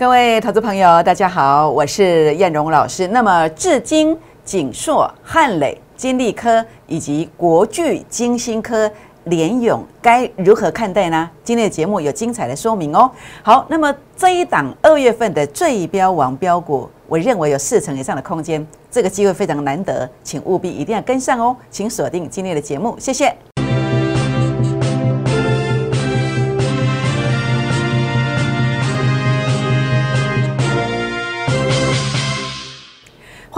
各位投资朋友，大家好，我是燕荣老师。那么，至今锦硕、汉磊、金利科以及国巨、金星科、联永该如何看待呢？今天的节目有精彩的说明哦。好，那么这一档二月份的最标王标股，我认为有四成以上的空间，这个机会非常难得，请务必一定要跟上哦。请锁定今天的节目，谢谢。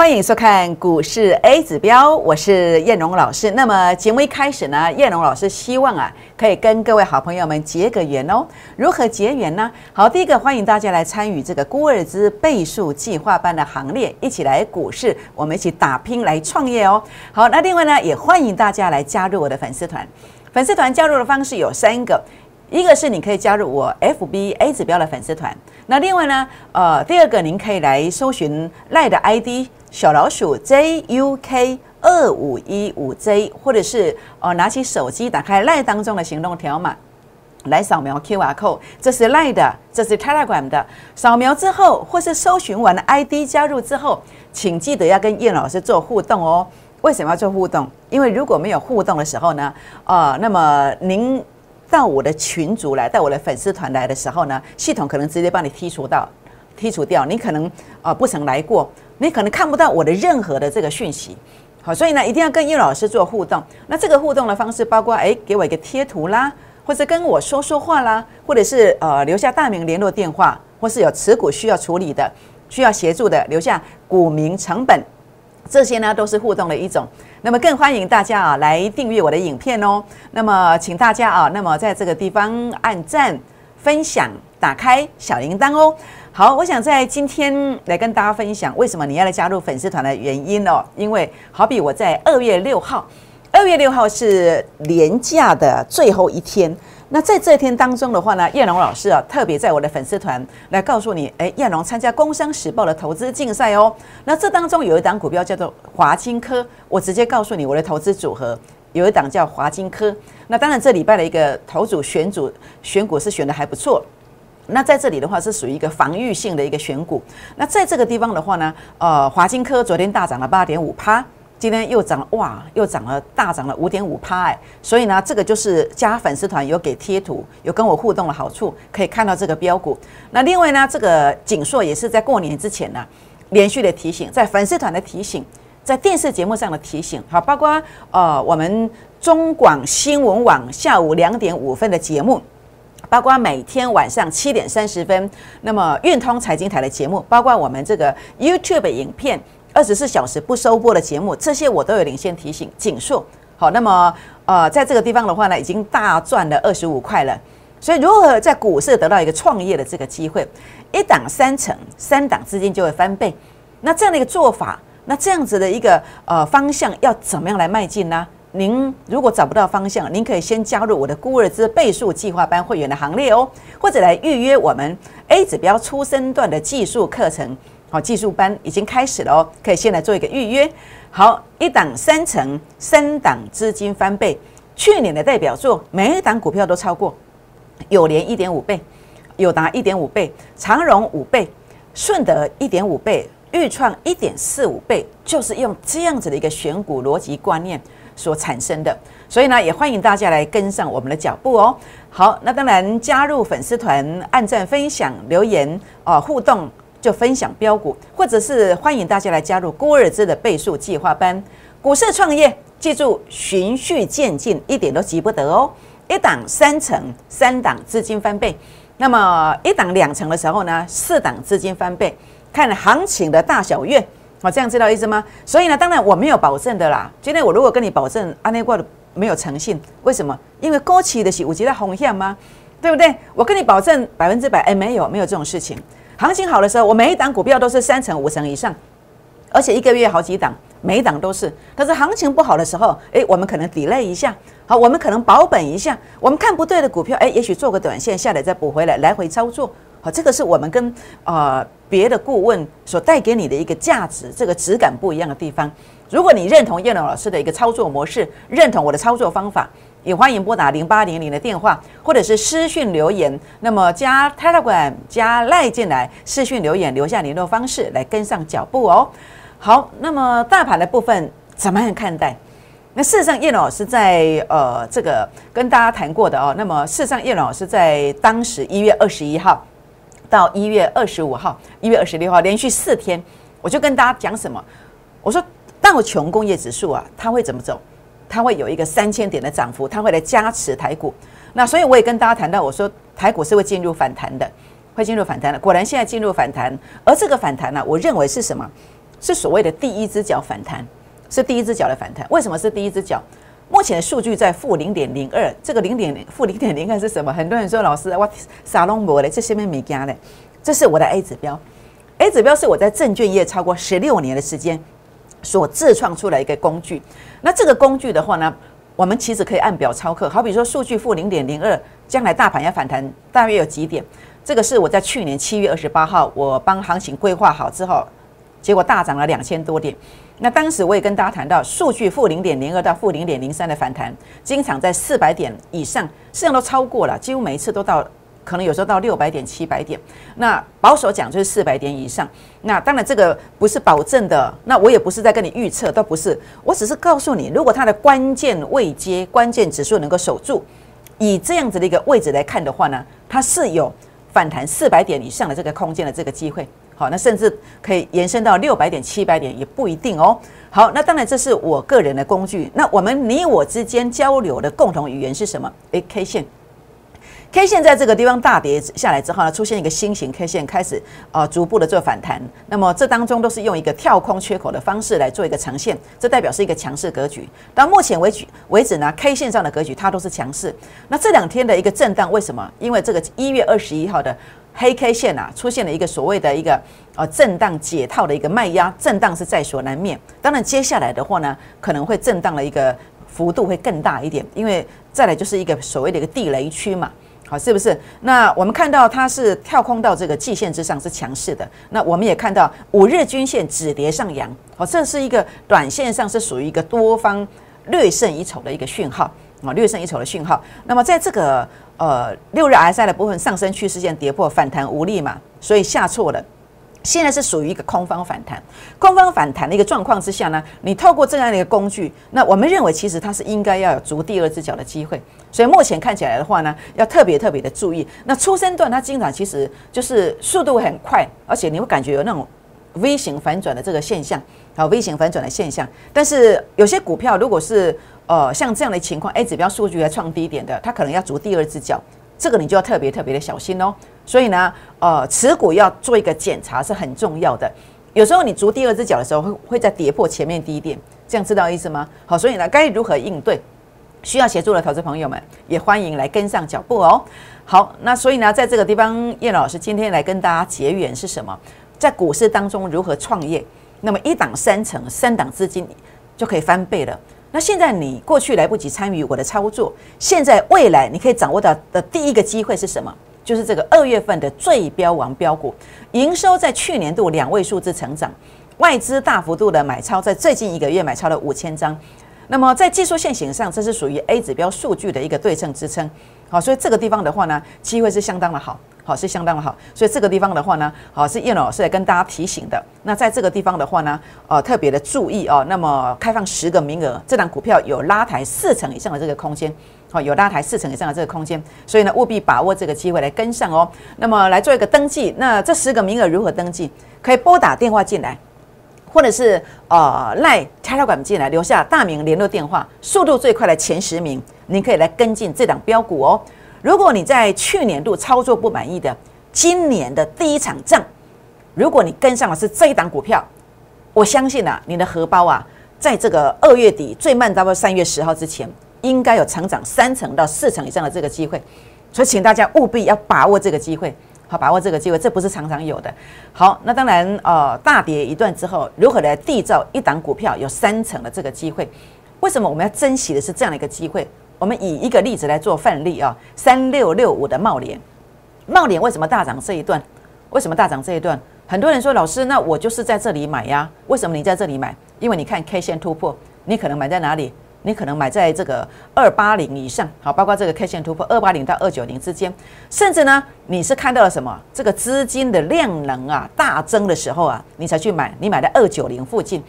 欢迎收看股市 A 指标，我是燕荣老师。那么节目一开始呢，燕荣老师希望啊，可以跟各位好朋友们结个缘哦。如何结缘呢？好，第一个欢迎大家来参与这个孤儿之倍数计划班的行列，一起来股市，我们一起打拼来创业哦。好，那另外呢，也欢迎大家来加入我的粉丝团。粉丝团加入的方式有三个，一个是你可以加入我 FB A 指标的粉丝团，那另外呢，呃，第二个您可以来搜寻赖的 ID。小老鼠 JUK 二五一五 J，或者是呃拿起手机打开赖当中的行动条码来扫描 QR code，这是赖的，这是 Telegram 的。扫描之后，或是搜寻完 ID 加入之后，请记得要跟叶老师做互动哦。为什么要做互动？因为如果没有互动的时候呢，呃，那么您到我的群组来，到我的粉丝团来的时候呢，系统可能直接帮你剔除到。剔除掉，你可能啊不曾来过，你可能看不到我的任何的这个讯息，好，所以呢一定要跟叶老师做互动。那这个互动的方式包括，哎，给我一个贴图啦，或者跟我说说话啦，或者是呃留下大名、联络电话，或是有持股需要处理的、需要协助的，留下股名、成本，这些呢都是互动的一种。那么更欢迎大家啊来订阅我的影片哦。那么请大家啊，那么在这个地方按赞、分享、打开小铃铛哦。好，我想在今天来跟大家分享为什么你要来加入粉丝团的原因哦。因为好比我在二月六号，二月六号是年假的最后一天。那在这一天当中的话呢，叶龙老师啊，特别在我的粉丝团来告诉你，哎，叶龙参加《工商时报》的投资竞赛哦。那这当中有一档股票叫做华金科，我直接告诉你我的投资组合有一档叫华金科。那当然这礼拜的一个投组选组选股是选的还不错。那在这里的话是属于一个防御性的一个选股。那在这个地方的话呢，呃，华金科昨天大涨了八点五趴，今天又涨了哇，又涨了大涨了五点五趴哎。所以呢，这个就是加粉丝团有给贴图，有跟我互动的好处，可以看到这个标股。那另外呢，这个锦硕也是在过年之前呢，连续的提醒，在粉丝团的提醒，在电视节目上的提醒，好，包括呃我们中广新闻网下午两点五分的节目。包括每天晚上七点三十分，那么运通财经台的节目，包括我们这个 YouTube 影片二十四小时不收播的节目，这些我都有领先提醒。锦硕好，那么呃，在这个地方的话呢，已经大赚了二十五块了。所以如何在股市得到一个创业的这个机会，一档三成，三档资金就会翻倍。那这样的一个做法，那这样子的一个呃方向，要怎么样来迈进呢？您如果找不到方向，您可以先加入我的孤儿之倍数计划班会员的行列哦，或者来预约我们 A 指标初生段的技术课程。好，技术班已经开始了哦，可以先来做一个预约。好，一档三成，三档资金翻倍。去年的代表作，每一档股票都超过，友联一点五倍，友达一点五倍，长荣五倍，顺德一点五倍，豫创一点四五倍，就是用这样子的一个选股逻辑观念。所产生的，所以呢，也欢迎大家来跟上我们的脚步哦。好，那当然加入粉丝团、按赞、分享、留言哦，互动就分享标股，或者是欢迎大家来加入郭日之的倍数计划班。股市创业，记住循序渐进，一点都急不得哦。一档三成，三档资金翻倍；那么一档两成的时候呢，四档资金翻倍，看行情的大小月。好，这样知道意思吗？所以呢，当然我没有保证的啦。今天我如果跟你保证，安内挂的没有诚信，为什么？因为高企的是五级的红线吗？对不对？我跟你保证百分之百，哎，没有，没有这种事情。行情好的时候，我每一档股票都是三成、五成以上，而且一个月好几档，每一档都是。可是行情不好的时候，哎，我们可能 delay 一下，好，我们可能保本一下，我们看不对的股票，哎，也许做个短线下来再补回来，来回操作。好，这个是我们跟呃别的顾问所带给你的一个价值，这个质感不一样的地方。如果你认同叶龙老师的一个操作模式，认同我的操作方法，也欢迎拨打零八零零的电话，或者是私讯留言。那么加 Telegram 加赖进来，私讯留言留下联络方式来跟上脚步哦。好，那么大盘的部分怎么样看待？那事实上，叶老师在呃这个跟大家谈过的哦。那么事实上，叶老师在当时一月二十一号到一月二十五号、一月二十六号连续四天，我就跟大家讲什么？我说道琼工业指数啊，它会怎么走？它会有一个三千点的涨幅，它会来加持台股。那所以我也跟大家谈到，我说台股是会进入反弹的，会进入反弹的。果然现在进入反弹，而这个反弹呢，我认为是什么？是所谓的第一只脚反弹。是第一只脚的反弹，为什么是第一只脚？目前的数据在负零点零二，这个零点负零点零二是什么？很多人说老师，我撒龙博嘞，这些面没加嘞，这是我的 A 指标。A 指标是我在证券业超过十六年的时间所自创出来一个工具。那这个工具的话呢，我们其实可以按表操课。好比说数据负零点零二，将来大盘要反弹大约有几点？这个是我在去年七月二十八号，我帮行情规划好之后，结果大涨了两千多点。那当时我也跟大家谈到，数据负零点零二到负零点零三的反弹，经常在四百点以上，实际上都超过了，几乎每一次都到，可能有时候到六百点、七百点。那保守讲就是四百点以上。那当然这个不是保证的，那我也不是在跟你预测，都不是，我只是告诉你，如果它的关键位阶、关键指数能够守住，以这样子的一个位置来看的话呢，它是有反弹四百点以上的这个空间的这个机会。好，那甚至可以延伸到六百点、七百点也不一定哦。好，那当然这是我个人的工具。那我们你我之间交流的共同语言是什么？诶 k 线，K 线在这个地方大跌下来之后呢，出现一个新型 K 线，开始啊逐步的做反弹。那么这当中都是用一个跳空缺口的方式来做一个长线，这代表是一个强势格局。到目前为止为止呢，K 线上的格局它都是强势。那这两天的一个震荡，为什么？因为这个一月二十一号的。黑 K 线啊，出现了一个所谓的一个呃震荡解套的一个卖压，震荡是在所难免。当然，接下来的话呢，可能会震荡的一个幅度会更大一点，因为再来就是一个所谓的一个地雷区嘛，好，是不是？那我们看到它是跳空到这个季线之上是强势的，那我们也看到五日均线止跌上扬，好，这是一个短线上是属于一个多方略胜一筹的一个讯号啊，略胜一筹的讯号。那么在这个呃，六日 RSI 的部分上升趋势线跌破反弹无力嘛，所以下挫了。现在是属于一个空方反弹，空方反弹的一个状况之下呢，你透过这样的一个工具，那我们认为其实它是应该要有逐第二只脚的机会。所以目前看起来的话呢，要特别特别的注意。那初升段它经常其实就是速度很快，而且你会感觉有那种 V 型反转的这个现象，好 V 型反转的现象。但是有些股票如果是呃，像这样的情况，A 指标数据还创低点的，它可能要逐第二只脚，这个你就要特别特别的小心哦。所以呢，呃，持股要做一个检查是很重要的。有时候你逐第二只脚的时候，会会在跌破前面低点，这样知道意思吗？好，所以呢，该如何应对？需要协助的投资朋友们也欢迎来跟上脚步哦。好，那所以呢，在这个地方，叶老师今天来跟大家结缘是什么？在股市当中如何创业？那么一档三成，三档资金就可以翻倍了。那现在你过去来不及参与我的操作，现在未来你可以掌握到的第一个机会是什么？就是这个二月份的最标王标股，营收在去年度两位数字成长，外资大幅度的买超，在最近一个月买超了五千张。那么在技术线型上，这是属于 A 指标数据的一个对称支撑。好，所以这个地方的话呢，机会是相当的好。好是相当的好，所以这个地方的话呢，好是叶老师来跟大家提醒的。那在这个地方的话呢，呃，特别的注意哦。那么开放十个名额，这档股票有拉抬四成以上的这个空间，好有拉抬四成以上的这个空间，所以呢，务必把握这个机会来跟上哦。那么来做一个登记，那这十个名额如何登记？可以拨打电话进来，或者是呃赖叉叉管进来，留下大名、联络电话，速度最快的前十名，您可以来跟进这档标股哦。如果你在去年度操作不满意的，今年的第一场仗，如果你跟上的是这一档股票，我相信啊，你的荷包啊，在这个二月底最慢到三月十号之前，应该有成长三成到四成以上的这个机会，所以请大家务必要把握这个机会，好把握这个机会，这不是常常有的。好，那当然呃，大跌一段之后，如何来缔造一档股票有三成的这个机会？为什么我们要珍惜的是这样的一个机会？我们以一个例子来做范例啊，三六六五的茂联，茂联为什么大涨这一段？为什么大涨这一段？很多人说老师，那我就是在这里买呀？为什么你在这里买？因为你看 K 线突破，你可能买在哪里？你可能买在这个二八零以上，好，包括这个 K 线突破二八零到二九零之间，甚至呢，你是看到了什么？这个资金的量能啊大增的时候啊，你才去买，你买在二九零附近。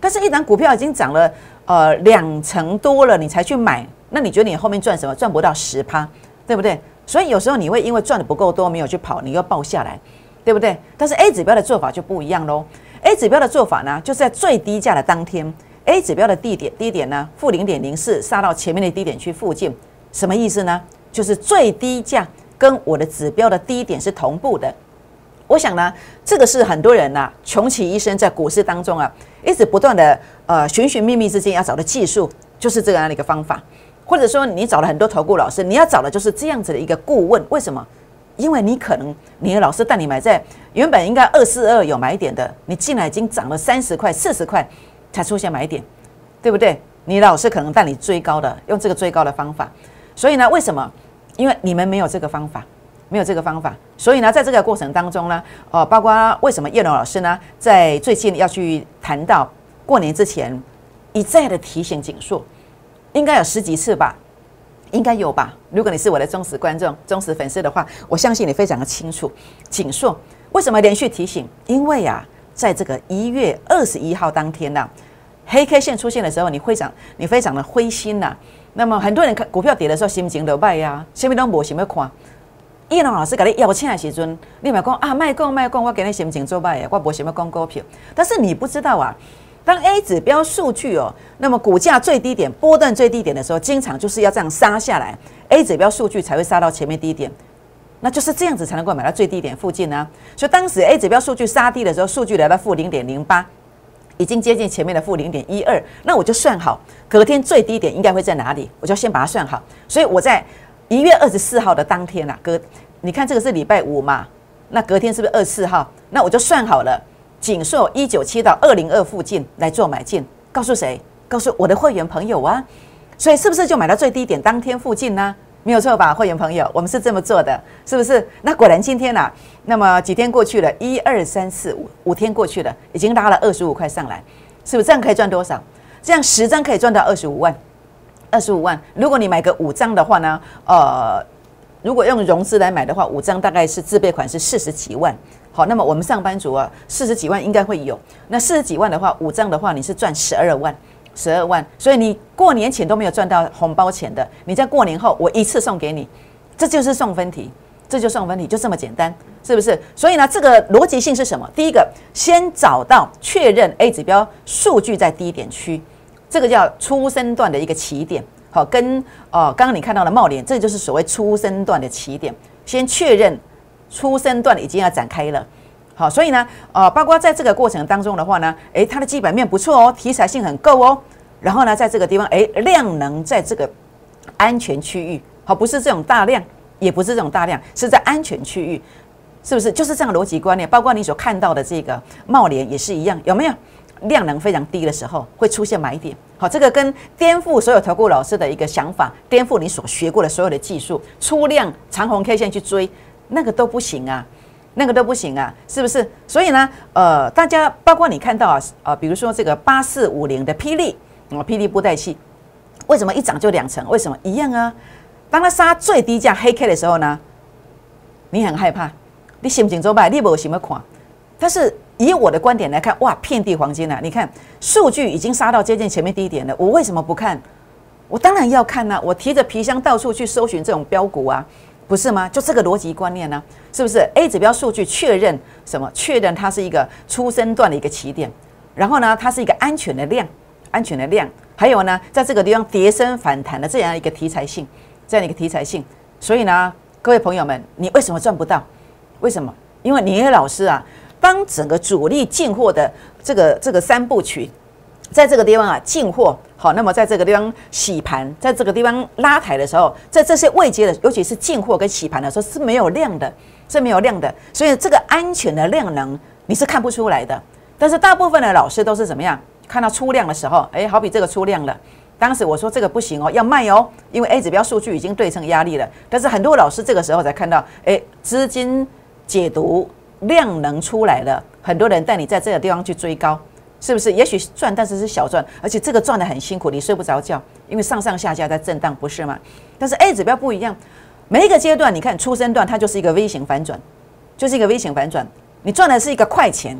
但是，一档股票已经涨了呃两成多了，你才去买，那你觉得你后面赚什么？赚不到十趴，对不对？所以有时候你会因为赚的不够多，没有去跑，你又爆下来，对不对？但是 A 指标的做法就不一样喽。A 指标的做法呢，就是在最低价的当天。A 指标的低点低点呢，负零点零四杀到前面的低点区附近，什么意思呢？就是最低价跟我的指标的低点是同步的。我想呢，这个是很多人呐穷其一生在股市当中啊，一直不断的呃寻寻觅觅之间要找的技术，就是这样的一个方法。或者说你找了很多投顾老师，你要找的就是这样子的一个顾问。为什么？因为你可能你的老师带你买在原本应该二四二有买点的，你进来已经涨了三十块、四十块。才出现买点，对不对？你老师可能带你追高的，用这个追高的方法。所以呢，为什么？因为你们没有这个方法，没有这个方法。所以呢，在这个过程当中呢，哦，包括为什么叶龙老师呢，在最近要去谈到过年之前一再的提醒紧缩，应该有十几次吧，应该有吧？如果你是我的忠实观众、忠实粉丝的话，我相信你非常的清楚。紧缩为什么连续提醒？因为啊。在这个一月二十一号当天呢，黑 K 线出现的时候，你非常你非常的灰心呐。那么很多人看股票跌的时候，心情都败呀，什么都无想要看。叶龙老师给你邀请的时阵，你咪讲啊，卖讲卖讲，我给你心情做败呀，我无想要讲股票。但是你不知道啊，当 A 指标数据哦，那么股价最低点、波段最低点的时候，经常就是要这样杀下来，A 指标数据才会杀到前面低点。那就是这样子才能够买到最低点附近呢。所以当时 A 指标数据杀低的时候，数据来到负零点零八，已经接近前面的负零点一二。那我就算好隔天最低点应该会在哪里，我就先把它算好。所以我在一月二十四号的当天啊，隔你看这个是礼拜五嘛，那隔天是不是二十四号？那我就算好了，锦硕一九七到二零二附近来做买进。告诉谁？告诉我的会员朋友啊。所以是不是就买到最低点当天附近呢？没有错吧，会员朋友，我们是这么做的，是不是？那果然今天呢？那么几天过去了，一二三四五五天过去了，已经拉了二十五块上来，是不是？这样可以赚多少？这样十张可以赚到二十五万，二十五万。如果你买个五张的话呢？呃，如果用融资来买的话，五张大概是自备款是四十几万。好，那么我们上班族啊，四十几万应该会有。那四十几万的话，五张的话，你是赚十二万。十二万，所以你过年前都没有赚到红包钱的，你在过年后我一次送给你，这就是送分题，这就送分题，就这么简单，是不是？所以呢，这个逻辑性是什么？第一个，先找到确认 A 指标数据在低点区，这个叫初生段的一个起点，好，跟哦刚刚你看到的帽脸，这就是所谓初生段的起点，先确认初生段已经要展开了。好，所以呢，呃，包括在这个过程当中的话呢，诶，它的基本面不错哦，题材性很够哦。然后呢，在这个地方，诶，量能在这个安全区域，好，不是这种大量，也不是这种大量，是在安全区域，是不是？就是这样逻辑观念。包括你所看到的这个茂联也是一样，有没有？量能非常低的时候会出现买点。好，这个跟颠覆所有投顾老师的一个想法，颠覆你所学过的所有的技术，出量长红 K 线去追，那个都不行啊。那个都不行啊，是不是？所以呢，呃，大家包括你看到啊，呃，比如说这个八四五零的霹雳，哦，霹雳布袋戏，为什么一涨就两成？为什么一样啊？当它杀最低价黑 K 的时候呢，你很害怕，你心情怎么办？你有什么看？但是以我的观点来看，哇，遍地黄金啊！你看数据已经杀到接近前面低点了，我为什么不看？我当然要看呐！我提着皮箱到处去搜寻这种标股啊。不是吗？就这个逻辑观念呢，是不是？A 指标数据确认什么？确认它是一个初生段的一个起点，然后呢，它是一个安全的量，安全的量，还有呢，在这个地方跌升反弹的这样一个题材性，这样一个题材性。所以呢，各位朋友们，你为什么赚不到？为什么？因为你的老师啊，当整个主力进货的这个这个三部曲。在这个地方啊，进货好，那么在这个地方洗盘，在这个地方拉抬的时候，在这些未接的，尤其是进货跟洗盘的时候是没有量的，是没有量的，所以这个安全的量能你是看不出来的。但是大部分的老师都是怎么样？看到出量的时候，哎，好比这个出量了，当时我说这个不行哦，要卖哦，因为 A 指标数据已经对称压力了。但是很多老师这个时候才看到，哎，资金解读量能出来了，很多人带你在这个地方去追高。是不是？也许赚，但是是小赚，而且这个赚的很辛苦，你睡不着觉，因为上上下下在震荡，不是吗？但是 A 指标不一样，每一个阶段，你看出生段它就是一个 V 型反转，就是一个 V 型反转，你赚的是一个快钱，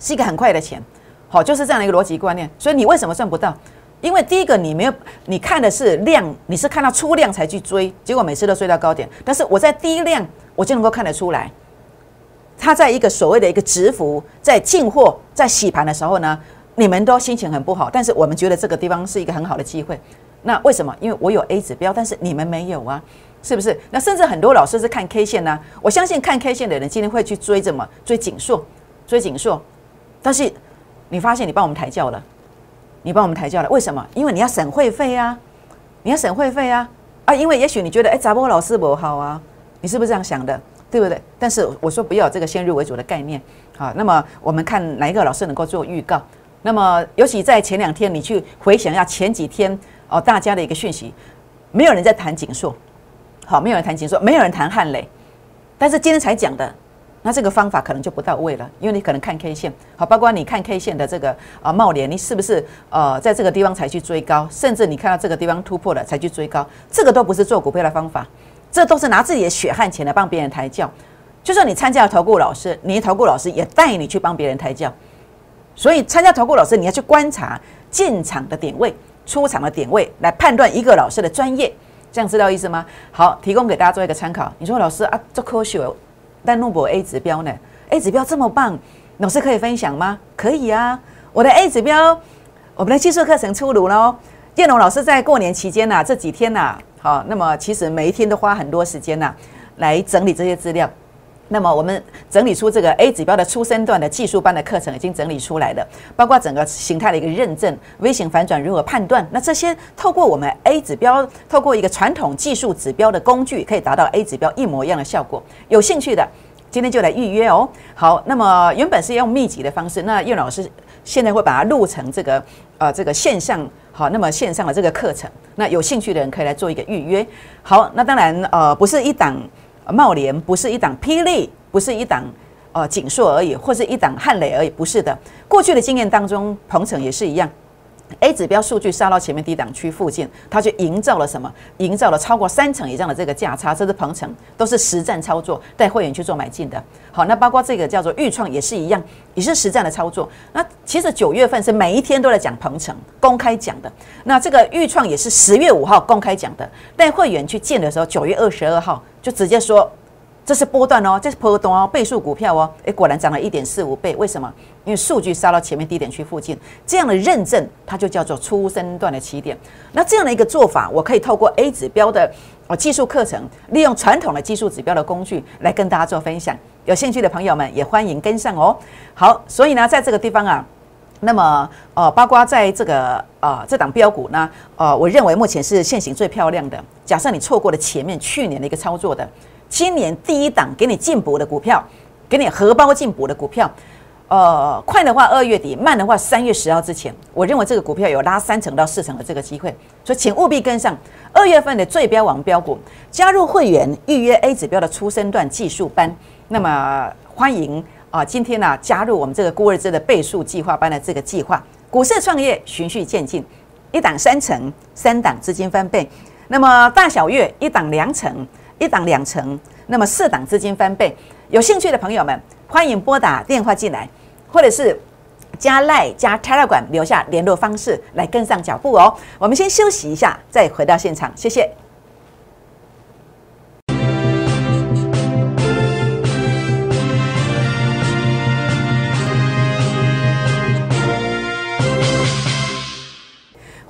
是一个很快的钱，好，就是这样的一个逻辑观念。所以你为什么赚不到？因为第一个你没有，你看的是量，你是看到出量才去追，结果每次都追到高点。但是我在低量，我就能够看得出来。他在一个所谓的一个直幅在进货在洗盘的时候呢，你们都心情很不好，但是我们觉得这个地方是一个很好的机会。那为什么？因为我有 A 指标，但是你们没有啊，是不是？那甚至很多老师是看 K 线呢。我相信看 K 线的人今天会去追怎么追紧缩，追紧缩。但是你发现你帮我们抬轿了，你帮我们抬轿了，为什么？因为你要省会费啊，你要省会费啊啊！因为也许你觉得哎，杂波老师不好啊，你是不是这样想的？对不对？但是我说不要这个先入为主的概念，好，那么我们看哪一个老师能够做预告？那么尤其在前两天，你去回想一下前几天哦，大家的一个讯息，没有人在谈锦硕，好，没有人谈锦硕，没有人谈汉磊，但是今天才讲的，那这个方法可能就不到位了，因为你可能看 K 线，好，包括你看 K 线的这个啊茂联，你是不是呃在这个地方才去追高，甚至你看到这个地方突破了才去追高，这个都不是做股票的方法。这都是拿自己的血汗钱来帮别人抬轿，就算你参加了投顾老师，你的投顾老师也带你去帮别人抬轿，所以参加投顾老师，你要去观察进场的点位、出场的点位，来判断一个老师的专业，这样知道意思吗？好，提供给大家做一个参考。你说老师啊，这科学，但诺博 A 指标呢？A 指标这么棒，老师可以分享吗？可以啊，我的 A 指标，我们的技术课程出炉喽。叶龙老师在过年期间呐，这几天呐。好，那么其实每一天都花很多时间呐，来整理这些资料。那么我们整理出这个 A 指标的初生段的技术班的课程已经整理出来了，包括整个形态的一个认证、微型反转如何判断。那这些透过我们 A 指标，透过一个传统技术指标的工具，可以达到 A 指标一模一样的效果。有兴趣的，今天就来预约哦。好，那么原本是用密集的方式，那叶老师现在会把它录成这个呃这个线上。好，那么线上的这个课程，那有兴趣的人可以来做一个预约。好，那当然，呃，不是一档茂联，不是一档霹雳，不是一档呃锦硕而已，或是一档汉磊而已，不是的。过去的经验当中，鹏程也是一样。A 指标数据杀到前面低档区附近，它就营造了什么？营造了超过三成以上的这个价差，这是鹏程，都是实战操作，带会员去做买进的。好，那包括这个叫做预创也是一样，也是实战的操作。那其实九月份是每一天都在讲鹏程，公开讲的。那这个预创也是十月五号公开讲的，带会员去见的时候，九月二十二号就直接说。这是波段哦，这是波段哦，倍数股票哦，诶，果然涨了一点四五倍，为什么？因为数据杀到前面低点区附近，这样的认证它就叫做初生段的起点。那这样的一个做法，我可以透过 A 指标的哦技术课程，利用传统的技术指标的工具来跟大家做分享。有兴趣的朋友们也欢迎跟上哦。好，所以呢，在这个地方啊，那么呃，包括在这个呃这档标股呢，呃，我认为目前是现行最漂亮的。假设你错过了前面去年的一个操作的。今年第一档给你进补的股票，给你荷包进补的股票，呃，快的话二月底，慢的话三月十号之前，我认为这个股票有拉三成到四成的这个机会，所以请务必跟上二月份的最标王标股，加入会员预约 A 指标的初升段技术班。那么欢迎啊，今天呢加入我们这个孤儿制的倍数计划班的这个计划，股市创业循序渐进，一档三成，三档资金翻倍，那么大小月一档两成。一档两成，那么四档资金翻倍。有兴趣的朋友们，欢迎拨打电话进来，或者是加赖加 Telegram 留下联络方式来跟上脚步哦。我们先休息一下，再回到现场，谢谢。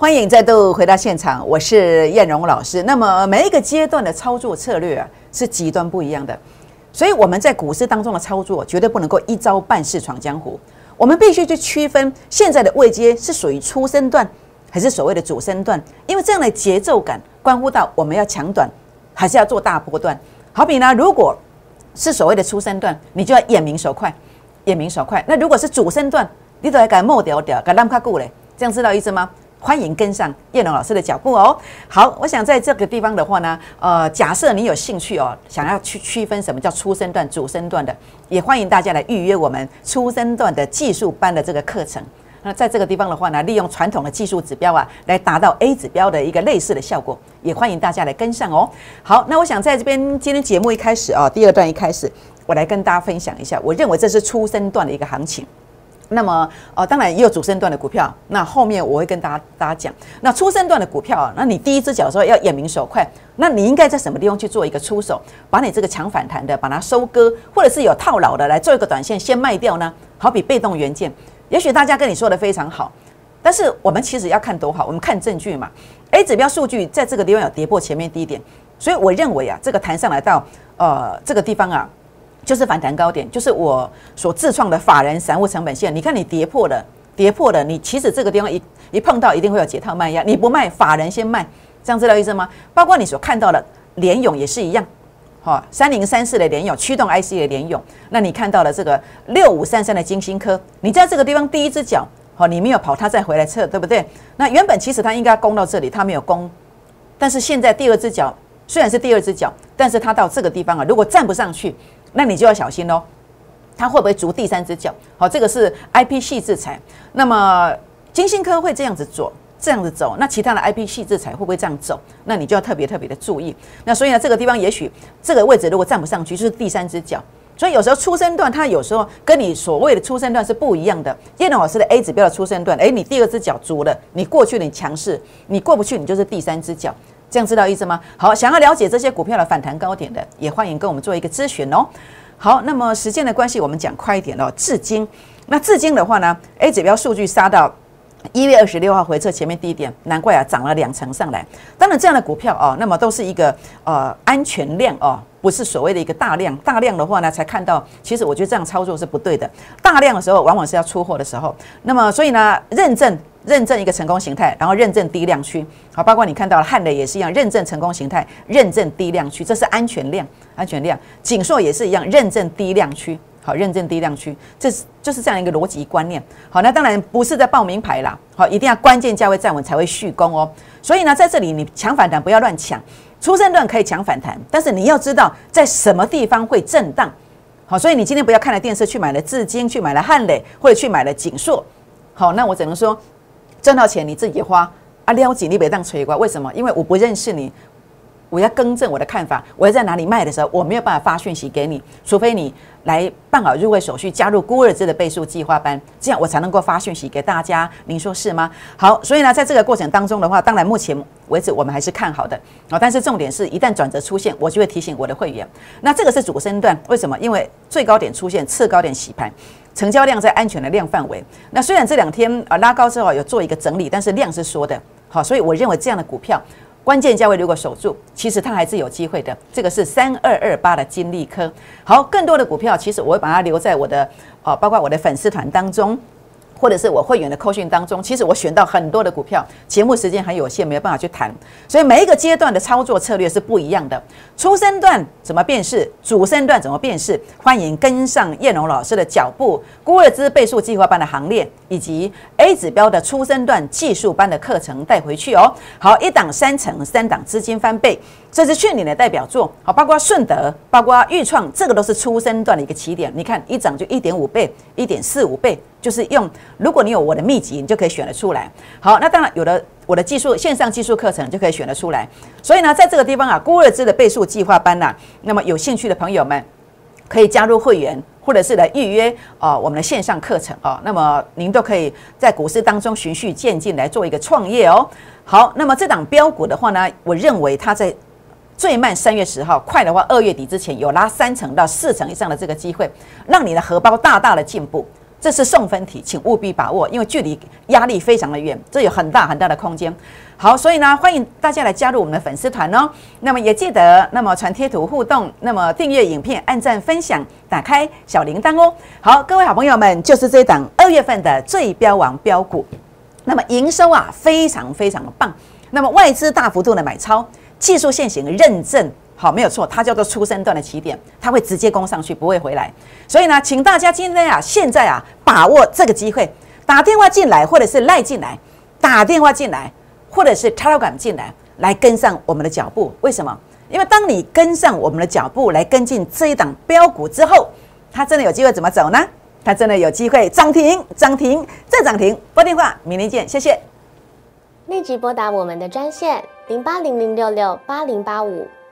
欢迎再度回到现场，我是燕荣老师。那么每一个阶段的操作策略啊是极端不一样的，所以我们在股市当中的操作绝对不能够一招半式闯江湖，我们必须去区分现在的位阶是属于初升段还是所谓的主升段，因为这样的节奏感关乎到我们要抢短还是要做大波段。好比呢，如果是所谓的初升段，你就要眼明手快，眼明手快。那如果是主升段，你都要改莫掉掉，改让卡固嘞，这样知道意思吗？欢迎跟上叶龙老师的脚步哦。好，我想在这个地方的话呢，呃，假设你有兴趣哦，想要去区分什么叫初生段、主升段的，也欢迎大家来预约我们初生段的技术班的这个课程。那在这个地方的话呢，利用传统的技术指标啊，来达到 A 指标的一个类似的效果，也欢迎大家来跟上哦。好，那我想在这边今天节目一开始啊，第二段一开始，我来跟大家分享一下，我认为这是初升段的一个行情。那么，呃，当然也有主升段的股票。那后面我会跟大家大家讲，那初升段的股票啊，那你第一只脚的时候要眼明手快，那你应该在什么地方去做一个出手，把你这个强反弹的把它收割，或者是有套牢的来做一个短线先卖掉呢？好比被动元件，也许大家跟你说的非常好，但是我们其实要看多好，我们看证据嘛。A 指标数据在这个地方有跌破前面低点，所以我认为啊，这个弹上来到呃这个地方啊。就是反弹高点，就是我所自创的法人散户成本线。你看，你跌破了，跌破了，你其实这个地方一一碰到，一定会有解套卖压。你不卖，法人先卖，这样知道意思吗？包括你所看到的联勇也是一样，哈，三零三四的联勇驱动 IC 的联勇，那你看到了这个六五三三的金星科，你在这个地方第一只脚，好，你没有跑，它再回来测，对不对？那原本其实它应该攻到这里，它没有攻，但是现在第二只脚虽然是第二只脚，但是它到这个地方啊，如果站不上去。那你就要小心喽，它会不会逐第三只脚？好，这个是 I P 系制裁。那么金星科会这样子做，这样子走。那其他的 I P 系制裁会不会这样走？那你就要特别特别的注意。那所以呢，这个地方也许这个位置如果站不上去，就是第三只脚。所以有时候出生段它有时候跟你所谓的出生段是不一样的。叶龙老师的 A 指标的出生段，诶，你第二只脚足了，你过去你强势，你过不去，你就是第三只脚。这样知道意思吗？好，想要了解这些股票的反弹高点的，也欢迎跟我们做一个咨询哦。好，那么时间的关系，我们讲快一点哦。至今，那至今的话呢，A 指标数据杀到一月二十六号回撤前面低点，难怪啊涨了两成上来。当然，这样的股票哦，那么都是一个呃安全量哦，不是所谓的一个大量。大量的话呢，才看到，其实我觉得这样操作是不对的。大量的时候，往往是要出货的时候。那么，所以呢，认证。认证一个成功形态，然后认证低量区，好，包括你看到了汉雷也是一样，认证成功形态，认证低量区，这是安全量，安全量。锦硕也是一样，认证低量区，好，认证低量区，这是就是这样一个逻辑观念。好，那当然不是在报名牌啦，好，一定要关键价位站稳才会续攻哦。所以呢，在这里你抢反弹不要乱抢，出生段可以抢反弹，但是你要知道在什么地方会震荡。好，所以你今天不要看了电视去买了至今，去买了汉磊，或者去买了锦硕。好，那我只能说。赚到钱你自己花啊，撩起你别当吹瓜，为什么？因为我不认识你，我要更正我的看法。我要在哪里卖的时候，我没有办法发讯息给你，除非你来办好入会手续，加入孤儿子的倍数计划班，这样我才能够发讯息给大家。您说是吗？好，所以呢，在这个过程当中的话，当然目前为止我们还是看好的啊。但是重点是一旦转折出现，我就会提醒我的会员。那这个是主升段，为什么？因为最高点出现，次高点洗盘。成交量在安全的量范围。那虽然这两天啊拉高之后有做一个整理，但是量是缩的。好，所以我认为这样的股票关键价位如果守住，其实它还是有机会的。这个是三二二八的金利科。好，更多的股票其实我会把它留在我的哦，包括我的粉丝团当中。或者是我会员的扣讯当中，其实我选到很多的股票，节目时间很有限，没有办法去谈，所以每一个阶段的操作策略是不一样的。初升段怎么辨识？主升段怎么辨识？欢迎跟上叶龙老师的脚步，孤二资倍数计划班的行列，以及 A 指标的初升段技术班的课程带回去哦。好，一档三成，三档资金翻倍。这是去年的代表作，好，包括顺德，包括豫创，这个都是初生段的一个起点。你看一涨就一点五倍，一点四五倍，就是用。如果你有我的秘籍，你就可以选得出来。好，那当然有的我的技术线上技术课程就可以选得出来。所以呢，在这个地方啊，孤二支的倍数计划班呐，那么有兴趣的朋友们可以加入会员，或者是来预约啊我们的线上课程啊。那么您都可以在股市当中循序渐进来做一个创业哦。好，那么这档标股的话呢，我认为它在。最慢三月十号，快的话二月底之前有拉三成到四成以上的这个机会，让你的荷包大大的进步。这是送分题，请务必把握，因为距离压力非常的远，这有很大很大的空间。好，所以呢，欢迎大家来加入我们的粉丝团哦。那么也记得，那么传贴图互动，那么订阅影片、按赞、分享、打开小铃铛哦。好，各位好朋友们，就是这档二月份的最标王标股，那么营收啊非常非常的棒，那么外资大幅度的买超。技术线型认证好没有错，它叫做出生段的起点，它会直接攻上去，不会回来。所以呢，请大家今天啊，现在啊，把握这个机会，打电话进来，或者是赖进来，打电话进来，或者是 Telegram 进来，来跟上我们的脚步。为什么？因为当你跟上我们的脚步来跟进这一档标股之后，它真的有机会怎么走呢？它真的有机会涨停，涨停再涨停。拨电话，明天见，谢谢。立即拨打我们的专线零八零零六六八零八五